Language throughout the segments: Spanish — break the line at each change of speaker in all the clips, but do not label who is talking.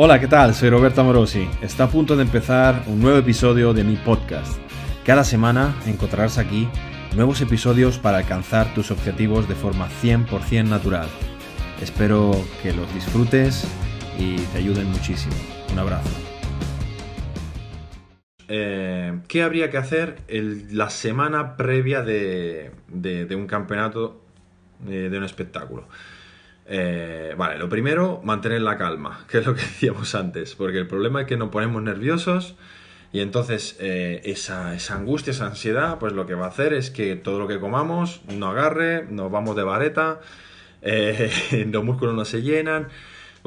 Hola, ¿qué tal? Soy Roberto Morosi. Está a punto de empezar un nuevo episodio de mi podcast. Cada semana encontrarás aquí nuevos episodios para alcanzar tus objetivos de forma 100% natural. Espero que los disfrutes y te ayuden muchísimo. Un abrazo. Eh, ¿Qué habría que hacer la semana previa de, un campeonato, de un espectáculo? Eh, vale, lo primero, mantener la calma, que es lo que decíamos antes, porque el problema es que nos ponemos nerviosos y entonces eh, esa, angustia, esa ansiedad, pues lo que va a hacer es que todo lo que comamos no agarre, nos vamos de vareta, eh, los músculos no se llenan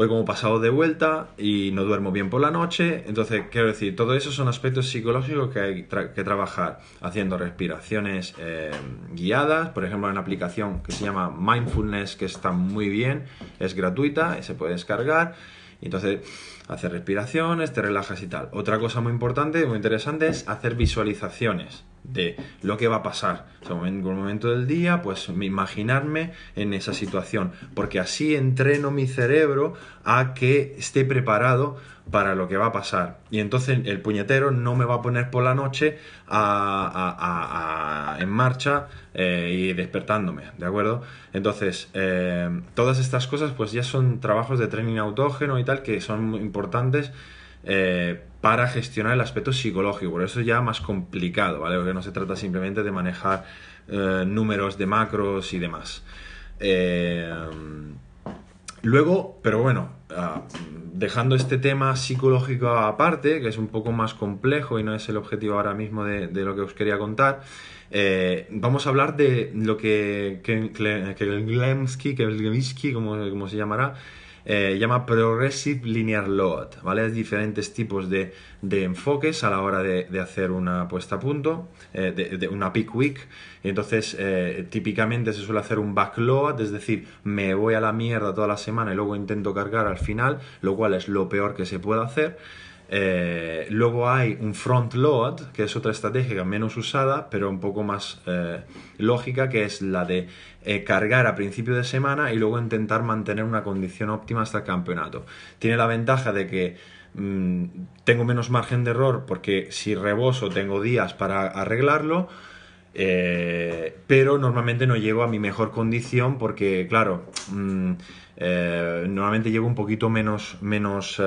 voy como pasado de vuelta y no duermo bien por la noche. Entonces, quiero decir, todo eso son aspectos psicológicos que hay que trabajar haciendo respiraciones eh, guiadas. Por ejemplo, hay una aplicación que se llama Mindfulness que está muy bien, es gratuita y se puede descargar. Y entonces, hacer respiraciones, te relajas y tal. Otra cosa muy importante, muy interesante, es hacer visualizaciones de lo que va a pasar. en algún momento del día, pues imaginarme en esa situación, porque así entreno mi cerebro a que esté preparado para lo que va a pasar. Y entonces el puñetero no me va a poner por la noche en marcha eh, y despertándome, ¿de acuerdo? Entonces, eh, todas estas cosas pues ya son trabajos de training autógeno y tal que son muy importantes eh, para gestionar el aspecto psicológico. Por eso es ya más complicado, ¿vale? Porque no se trata simplemente de manejar eh, números de macros y demás. Eh, luego, pero bueno, ah, dejando este tema psicológico aparte, que es un poco más complejo y no es el objetivo ahora mismo de, lo que os quería contar, vamos a hablar de lo que, que, que, que como se llamará, eh, llama Progressive Linear Load, ¿vale? Hay diferentes tipos de, enfoques a la hora de, hacer una puesta a punto, eh, de, una peak week. entonces, eh, típicamente se suele hacer un backload, es decir, me voy a la mierda toda la semana y luego intento cargar al final, lo cual es lo peor que se puede hacer. Eh, luego hay un front load, que es otra estrategia menos usada, pero un poco más eh, lógica, que es la de eh, cargar a principio de semana y luego intentar mantener una condición óptima hasta el campeonato. Tiene la ventaja de que mm, tengo menos margen de error porque si reboso tengo días para arreglarlo. pero normalmente no llego a mi mejor condición porque, claro, mm, normalmente llego un poquito menos, menos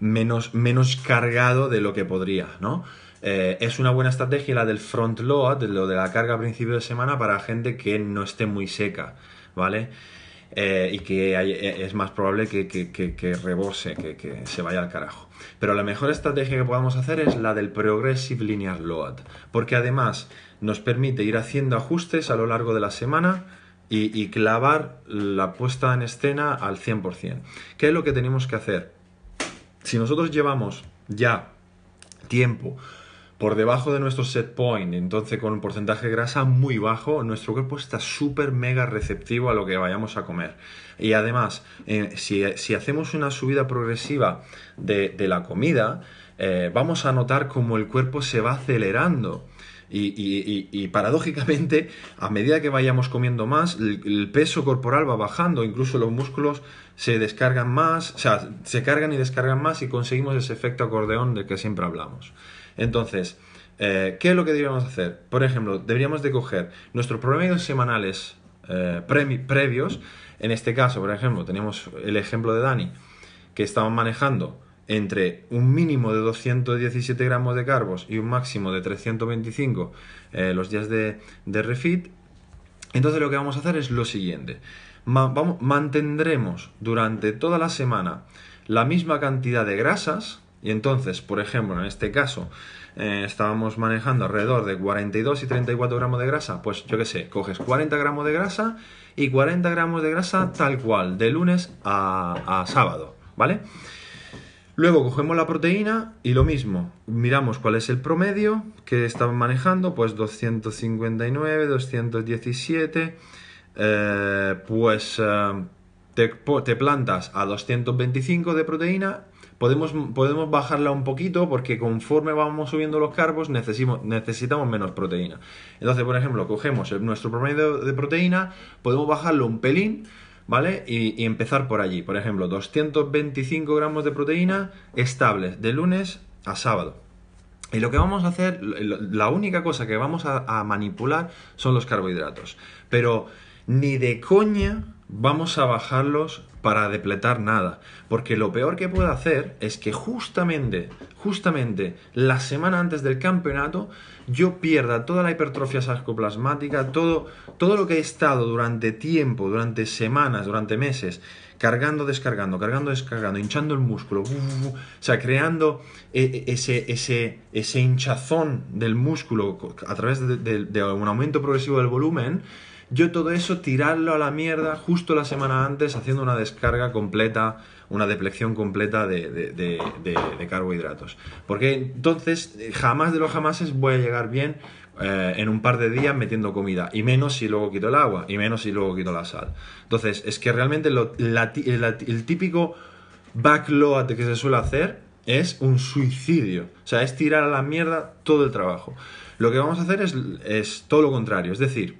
menos, menos cargado de lo que podría, ¿no? Eh, es una buena estrategia la del front load, lo de la carga a principio de semana para gente que no esté muy seca, ¿vale? Eh, y que eh, es más probable que, que, rebose, que, se vaya al carajo. Pero la mejor estrategia que podamos hacer es la del Progressive Linear Load, porque además nos permite ir haciendo ajustes a lo largo de la semana y, y clavar la puesta en escena al 100%. ¿Qué es lo que tenemos que hacer? Si nosotros llevamos ya tiempo por debajo de nuestro set point, entonces con un porcentaje de grasa muy bajo, nuestro cuerpo está súper mega receptivo a lo que vayamos a comer. Y además, eh, si, hacemos una subida progresiva de, la comida, eh, vamos a notar como el cuerpo se va acelerando. Y, paradójicamente, a medida que vayamos comiendo más, el, peso corporal va bajando, incluso los músculos se descargan más, o sea, se cargan y descargan más y conseguimos ese efecto acordeón del que siempre hablamos. Entonces, eh, ¿qué es lo que deberíamos hacer? Por ejemplo, deberíamos de coger nuestros promedios semanales eh, previos, en este caso, por ejemplo, tenemos el ejemplo de Dani, que estaba manejando entre un mínimo de 217 gramos de carbos y un máximo de 325 eh, los días de, refit, entonces lo que vamos a hacer es lo siguiente. mantendremos durante toda la semana la misma cantidad de grasas y entonces, por ejemplo, en este caso eh, estábamos manejando alrededor de 42 y 34 gramos de grasa, pues yo qué sé, coges 40 gramos de grasa y 40 gramos de grasa tal cual, de lunes a, a sábado, ¿vale? Luego cogemos la proteína y lo mismo, miramos cuál es el promedio que estaban manejando, pues 259, 217, eh, pues eh, te, plantas a 225 de proteína, podemos, podemos bajarla un poquito porque conforme vamos subiendo los carbos necesitamos, necesitamos menos proteína. Entonces, por ejemplo, cogemos nuestro promedio de proteína, podemos bajarlo un pelín, ¿vale? Y, empezar por allí. Por ejemplo, 225 gramos de proteína estables de lunes a sábado. Y lo que vamos a hacer, la única cosa que vamos a, manipular son los carbohidratos. Pero ni de coña vamos a bajarlos para depletar nada. Porque lo peor que puedo hacer es que justamente, justamente la semana antes del campeonato, yo pierda toda la hipertrofia sarcoplasmática, todo, todo lo que he estado durante tiempo, durante semanas, durante meses, cargando, descargando, cargando, descargando, hinchando el músculo, o sea, creando e, e, ese, ese, ese hinchazón del músculo a través de, un aumento progresivo del volumen, yo todo eso tirarlo a la mierda justo la semana antes haciendo una descarga completa, una deplección completa de, de carbohidratos. Porque entonces jamás de los jamases voy a llegar bien eh, en un par de días metiendo comida, y menos si luego quito el agua, y menos si luego quito la sal. Entonces, es que realmente el típico backload que se suele hacer es un suicidio. O sea, es tirar a la mierda todo el trabajo. Lo que vamos a hacer es, es todo lo contrario, es decir,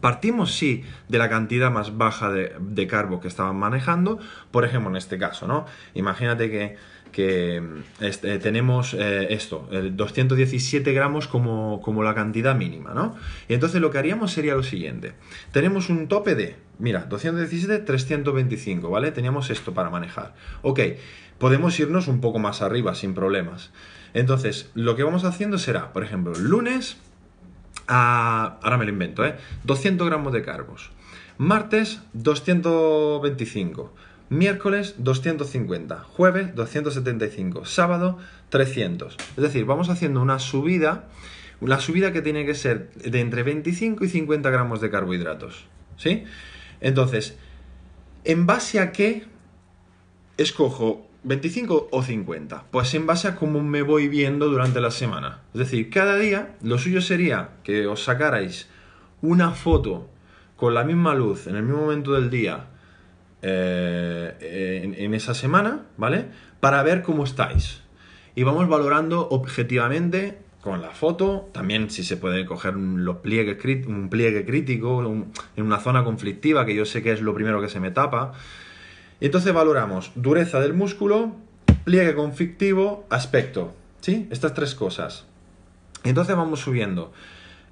Partimos, sí, de la cantidad más baja de, de, carbo que estaban manejando, por ejemplo, en este caso, ¿no? Imagínate que que este, tenemos eh, esto, 217 gramos como, como, la cantidad mínima, ¿no? Y entonces lo que haríamos sería lo siguiente. Tenemos un tope de, mira, 217, 325, ¿vale? Teníamos esto para manejar. Ok, podemos irnos un poco más arriba sin problemas. Entonces, lo que vamos haciendo será, por ejemplo, lunes, ahora me lo invento, ¿eh? 200 gramos de carbos. Martes, 225. Miércoles 250, jueves 275, sábado 300. Es decir, vamos haciendo una subida, la subida que tiene que ser de entre 25 y 50 gramos de carbohidratos. ¿Sí? Entonces, ¿en base a qué escojo 25 o 50? Pues en base a cómo me voy viendo durante la semana. Es decir, cada día lo suyo sería que os sacarais una foto con la misma luz en el mismo momento del día eh, en, esa semana, ¿vale? Para ver cómo estáis. Y vamos valorando objetivamente con la foto, también si se puede coger pliegues, un pliegue crítico en una zona conflictiva, que yo sé que es lo primero que se me tapa. Entonces valoramos dureza del músculo, pliegue conflictivo, aspecto. ¿Sí? Estas tres cosas. Entonces vamos subiendo.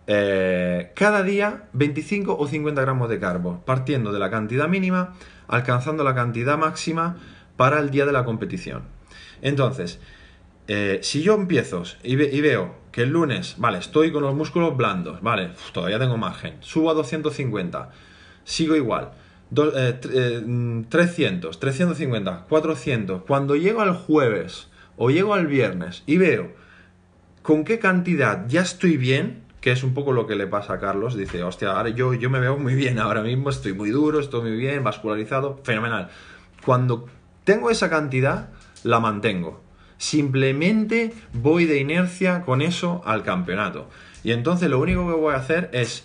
Eh, cada día 25 o 50 gramos de carbo, partiendo de la cantidad mínima alcanzando la cantidad máxima para el día de la competición. Entonces, eh, si yo empiezo y, veo que el lunes, vale, estoy con los músculos blandos, vale, todavía tengo margen, subo a 250, sigo igual, 300, 350, 400, cuando llego al jueves o llego al viernes y veo con qué cantidad ya estoy bien, que es un poco lo que le pasa a Carlos. Dice, hostia, ahora yo, yo me veo muy bien ahora mismo, estoy muy duro, estoy muy bien, vascularizado, fenomenal. Cuando tengo esa cantidad, la mantengo. Simplemente voy de inercia con eso al campeonato. Y entonces lo único que voy a hacer es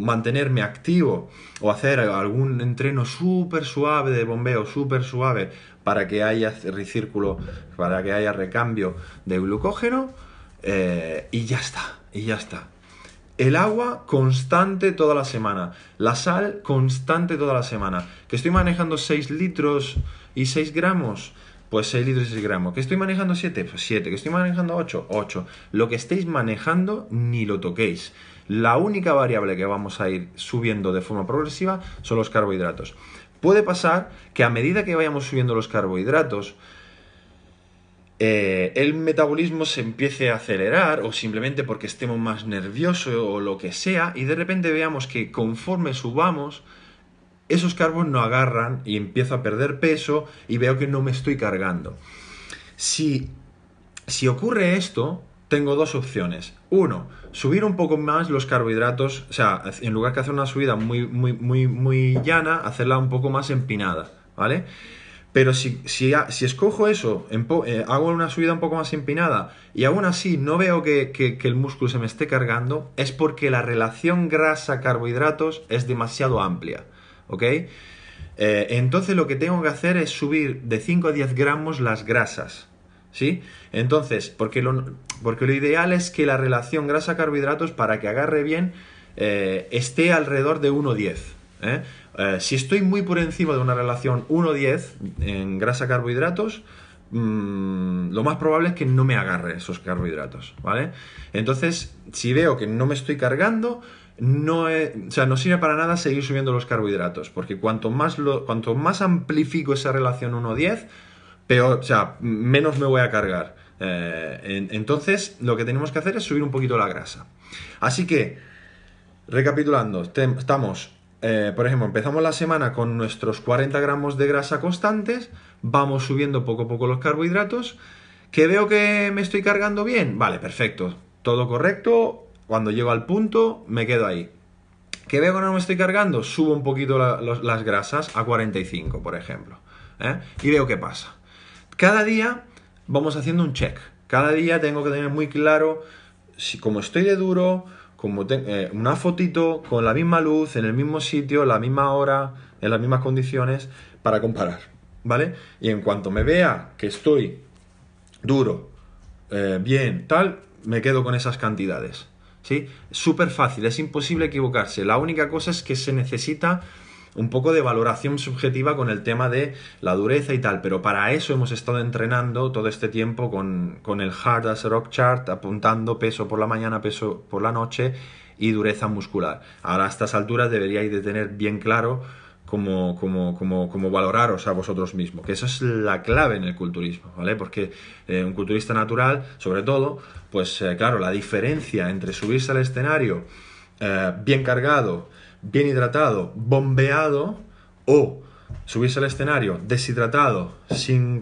mantenerme activo o hacer algún entreno súper suave de bombeo, súper suave, para que haya recírculo, para que haya recambio de glucógeno eh, y ya está, y ya está. El agua constante toda la semana. La sal constante toda la semana. Que estoy manejando 6 litros y 6 gramos. Pues 6 litros y 6 gramos. ¿Que estoy manejando 7? Pues 7. ¿Que estoy manejando 8? 8. Lo que estéis manejando ni lo toquéis. La única variable que vamos a ir subiendo de forma progresiva son los carbohidratos. Puede pasar que a medida que vayamos subiendo los carbohidratos, eh, el metabolismo se empiece a acelerar o simplemente porque estemos más nerviosos o lo que sea y de repente veamos que conforme subamos esos carbos no agarran y empiezo a perder peso y veo que no me estoy cargando. Si, si ocurre esto, tengo dos opciones. Uno, subir un poco más los carbohidratos, o sea, en lugar de hacer una subida muy, muy, muy, muy llana, hacerla un poco más empinada, ¿vale? Pero si, si, si escojo eso, eh, hago una subida un poco más empinada y aún así no veo que, el músculo se me esté cargando, es porque la relación grasa-carbohidratos es demasiado amplia. ¿Ok? Eh, entonces lo que tengo que hacer es subir de 5 a 10 gramos las grasas. ¿Sí? Entonces, porque lo, porque lo ideal es que la relación grasa-carbohidratos, para que agarre bien, eh, esté alrededor de 1,10. ¿eh? Si estoy muy por encima de una relación 1-10 en grasa-carbohidratos, mm, lo más probable es que no me agarre esos carbohidratos, ¿vale? Entonces, si veo que no me estoy cargando, no, o sea, no sirve para nada seguir subiendo los carbohidratos, porque cuanto más, cuanto más amplifico esa relación 1-10, peor, o sea, menos me voy a cargar. Eh, entonces, lo que tenemos que hacer es subir un poquito la grasa. Así que, recapitulando, estamos eh, por ejemplo, empezamos la semana con nuestros 40 gramos de grasa constantes, vamos subiendo poco a poco los carbohidratos, que veo que me estoy cargando bien, vale, perfecto, todo correcto, cuando llego al punto me quedo ahí. Que veo que no me estoy cargando, subo un poquito las grasas a 45, por ejemplo, ¿eh? y veo qué pasa. Cada día vamos haciendo un check, cada día tengo que tener muy claro si como estoy de duro, como eh, una fotito con la misma luz, en el mismo sitio, la misma hora, en las mismas condiciones, para comparar, ¿vale? Y en cuanto me vea que estoy duro, eh, bien, tal, me quedo con esas cantidades, ¿sí? Súper fácil, es imposible equivocarse. La única cosa es que se necesita un poco de valoración subjetiva con el tema de la dureza y tal, pero para eso hemos estado entrenando todo este tiempo con, el Hard as Rock Chart, apuntando peso por la mañana, peso por la noche y dureza muscular. Ahora a estas alturas deberíais de tener bien claro cómo, cómo, valoraros a vosotros mismos, que eso es la clave en el culturismo, ¿vale? Porque eh, un culturista natural, sobre todo, pues eh, claro, la diferencia entre subirse al escenario eh, bien cargado, bien hidratado, bombeado o subirse al escenario deshidratado, sin,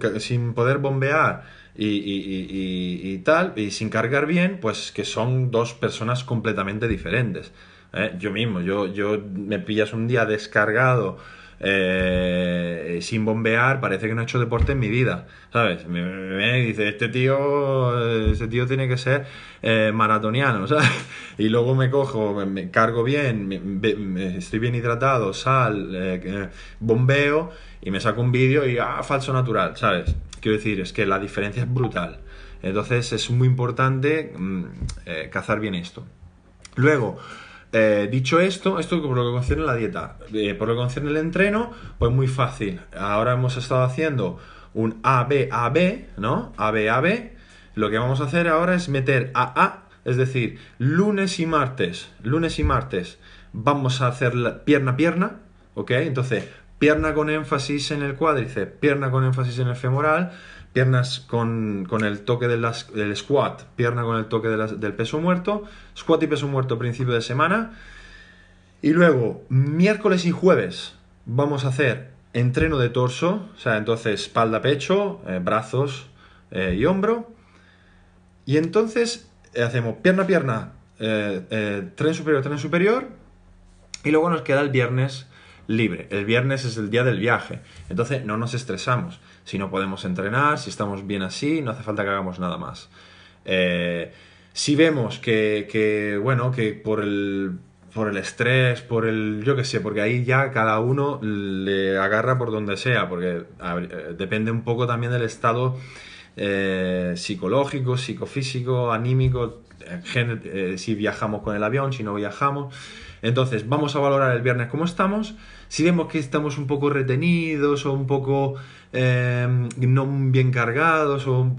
poder bombear y, tal, y sin cargar bien, pues que son dos personas completamente diferentes. ¿Eh? Yo mismo, yo, yo me pillas un día descargado eh, sin bombear, parece que no he hecho deporte en mi vida, ¿sabes? Me, dice, este tío, ese tío tiene que ser eh, maratoniano, ¿sabes? Y luego me cojo, me, cargo bien, me, estoy bien hidratado, sal, eh, bombeo y me saco un vídeo y, ah, falso natural, ¿sabes? Quiero decir, es que la diferencia es brutal. Entonces es muy importante mm, cazar bien esto. Luego, eh, dicho esto, esto por lo que concierne la dieta, eh, por lo que concierne el entreno, pues muy fácil. Ahora hemos estado haciendo un A-B-A-B, ¿no? A-B-A-B. Lo que vamos a hacer ahora es meter A-A, es decir, lunes y martes, lunes y martes vamos a hacer pierna-pierna, ¿ok? Entonces, pierna con énfasis en el cuádriceps, pierna con énfasis en el femoral, piernas con, el toque del, squat, pierna con el toque del peso muerto, squat y peso muerto principio de semana. Y luego, miércoles y jueves, vamos a hacer entreno de torso, o sea, entonces espalda, pecho, eh, brazos eh, y hombro. Y entonces eh, hacemos pierna, pierna, tren superior, tren superior. Y luego nos queda el viernes libre. El viernes es el día del viaje. Entonces no nos estresamos. Si no podemos entrenar, si estamos bien así, no hace falta que hagamos nada más. Eh, si vemos que, bueno, que por el, por el estrés, por el, yo qué sé, porque ahí ya cada uno le agarra por donde sea, porque eh, depende un poco también del estado eh, psicológico, psicofísico, anímico, si viajamos con el avión, si no viajamos. Entonces, vamos a valorar el viernes cómo estamos. Si vemos que estamos un poco retenidos o un poco eh, no bien cargados o,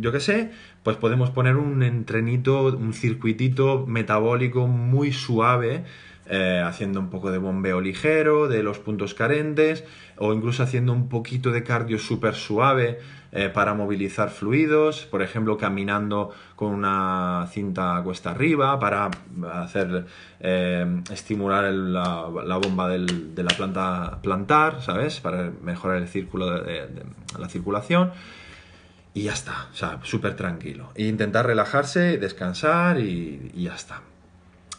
yo qué sé, pues podemos poner un entrenito, un circuitito metabólico muy suave, eh, haciendo un poco de bombeo ligero de los puntos carentes o incluso haciendo un poquito de cardio súper suave eh, para movilizar fluidos, por ejemplo, caminando con una cinta cuesta arriba para hacer eh, estimular la, bomba de la planta plantar, ¿sabes? Para mejorar el círculo de, la circulación. Y ya está, súper tranquilo. E intentar relajarse, descansar y, ya está.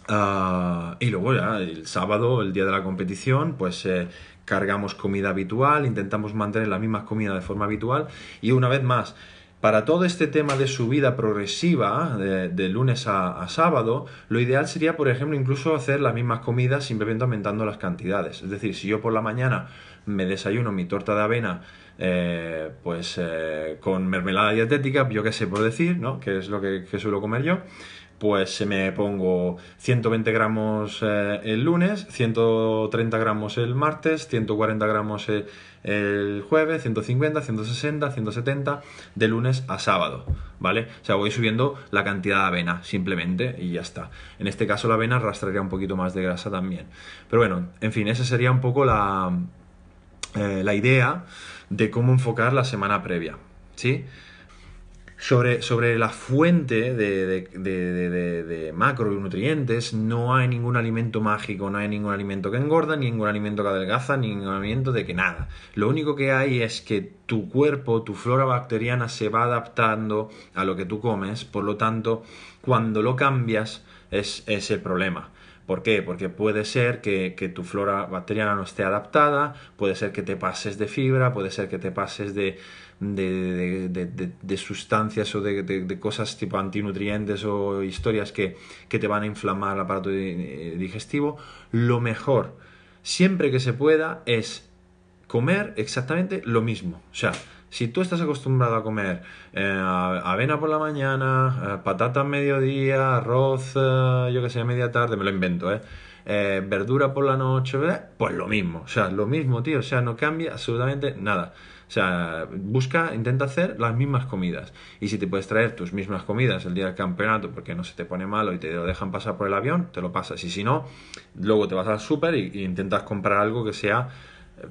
Ah, y luego el sábado, el día de la competición, pues eh, cargamos comida habitual, intentamos mantener la misma comida de forma habitual y una vez más, para todo este tema de subida progresiva de, lunes a, sábado, lo ideal sería, por ejemplo, incluso hacer las mismas comidas simplemente aumentando las cantidades. Es decir, si yo por la mañana me desayuno mi torta de avena eh, pues eh, con mermelada dietética, yo qué sé por decir, ¿no? Que es lo que suelo comer yo pues me pongo 120 gramos eh, el lunes, 130 gramos el martes, 140 gramos el, el jueves, 150, 160, 170, de lunes a sábado, ¿vale? O sea, voy subiendo la cantidad de avena, simplemente, y ya está. En este caso la avena arrastraría un poquito más de grasa también. Pero bueno, en fin, esa sería un poco la, eh, la idea de cómo enfocar la semana previa, ¿sí? Sobre, sobre, la fuente de, de, de, de, macronutrientes, no hay ningún alimento mágico, no hay ningún alimento que engorda, ni ningún alimento que adelgaza, ni ningún alimento de que nada. Lo único que hay es que tu cuerpo, tu flora bacteriana se va adaptando a lo que tú comes, por lo tanto, cuando lo cambias es, es el problema. ¿Por qué? Porque puede ser que, que, tu flora bacteriana no esté adaptada, puede ser que te pases de fibra, puede ser que te pases de, de, de, de sustancias o de, cosas tipo antinutrientes o historias que, que, te van a inflamar el aparato digestivo. Lo mejor, siempre que se pueda, es comer exactamente lo mismo. O sea, si tú estás acostumbrado a comer eh, avena por la mañana, eh, patata a mediodía, arroz, eh, yo que sé, a media tarde, me lo invento, ¿eh? verdura por la noche, pues lo mismo, o sea, lo mismo, tío, o sea, no cambia absolutamente nada. O sea, busca, intenta hacer las mismas comidas. Y si te puedes traer tus mismas comidas el día del campeonato porque no se te pone malo y te lo dejan pasar por el avión, te lo pasas. Y si no, luego te vas al súper y, intentas comprar algo que sea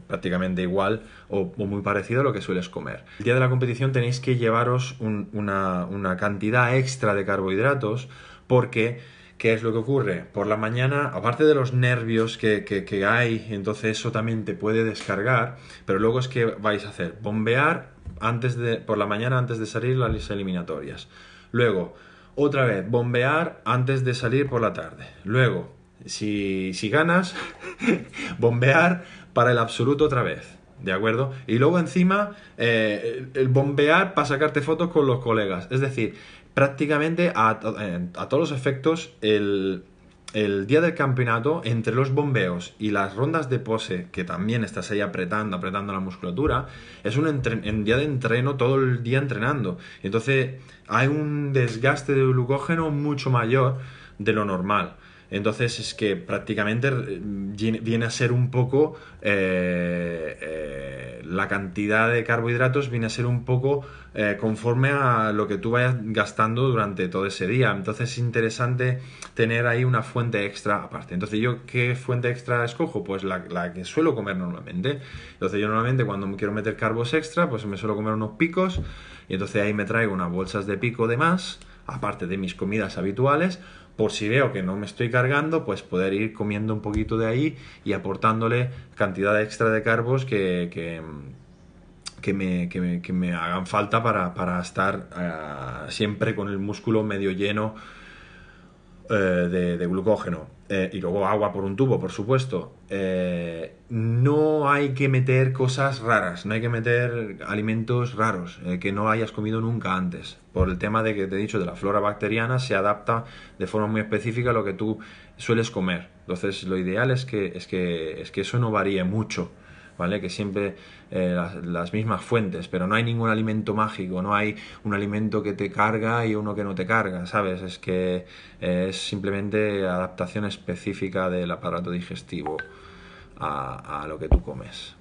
prácticamente igual o, muy parecido a lo que sueles comer. El día de la competición tenéis que llevaros una, una cantidad extra de carbohidratos porque ¿Qué es lo que ocurre? Por la mañana, aparte de los nervios que, que, hay, entonces eso también te puede descargar, pero luego es que vais a hacer bombear antes de, por la mañana antes de salir las eliminatorias. Luego, otra vez, bombear antes de salir por la tarde. Luego, si, si ganas, bombear para el absoluto otra vez. ¿De acuerdo? Y luego encima eh, el bombear para sacarte fotos con los colegas. Es decir, prácticamente a, a, todos los efectos el, el, día del campeonato, entre los bombeos y las rondas de pose, que también estás ahí apretando, apretando la musculatura, es un, un día de entreno todo el día entrenando. Entonces hay un desgaste de glucógeno mucho mayor de lo normal. Entonces es que prácticamente eh, viene a ser un poco eh, eh, la cantidad de carbohidratos viene a ser un poco conforme a lo que tú vayas gastando durante todo ese día. Entonces es interesante tener ahí una fuente extra aparte. Entonces yo qué fuente extra escojo? Pues la, que suelo comer normalmente. Entonces yo normalmente cuando quiero meter carbos extra pues me suelo comer unos picos y entonces ahí me traigo unas bolsas de pico de más aparte de mis comidas habituales por si veo que no me estoy cargando, pues poder ir comiendo un poquito de ahí y aportándole cantidad extra de carbos que, que, que, me, que me, hagan falta para, para estar uh, siempre con el músculo medio lleno de, de, glucógeno. Eh, y luego agua por un tubo, por supuesto. Eh, no hay que meter cosas raras, no hay que meter alimentos raros eh, que no hayas comido nunca antes. Por el tema de que te he dicho de la flora bacteriana, se adapta de forma muy específica a lo que tú sueles comer. Entonces, lo ideal es que, es que, es que eso no varíe mucho. ¿Vale? Que siempre eh, las, mismas fuentes, pero no hay ningún alimento mágico, no hay un alimento que te carga y uno que no te carga, ¿sabes? Es que eh, es simplemente adaptación específica del aparato digestivo a lo que tú comes.